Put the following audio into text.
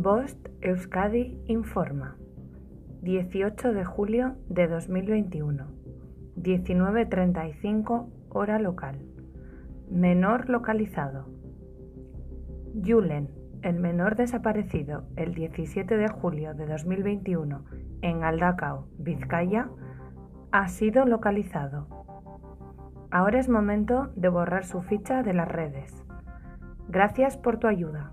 Bost Euskadi informa. 18 de julio de 2021. 19.35 hora local. Menor localizado. Julen, el menor desaparecido el 17 de julio de 2021 en Aldacao, Vizcaya, ha sido localizado. Ahora es momento de borrar su ficha de las redes. Gracias por tu ayuda.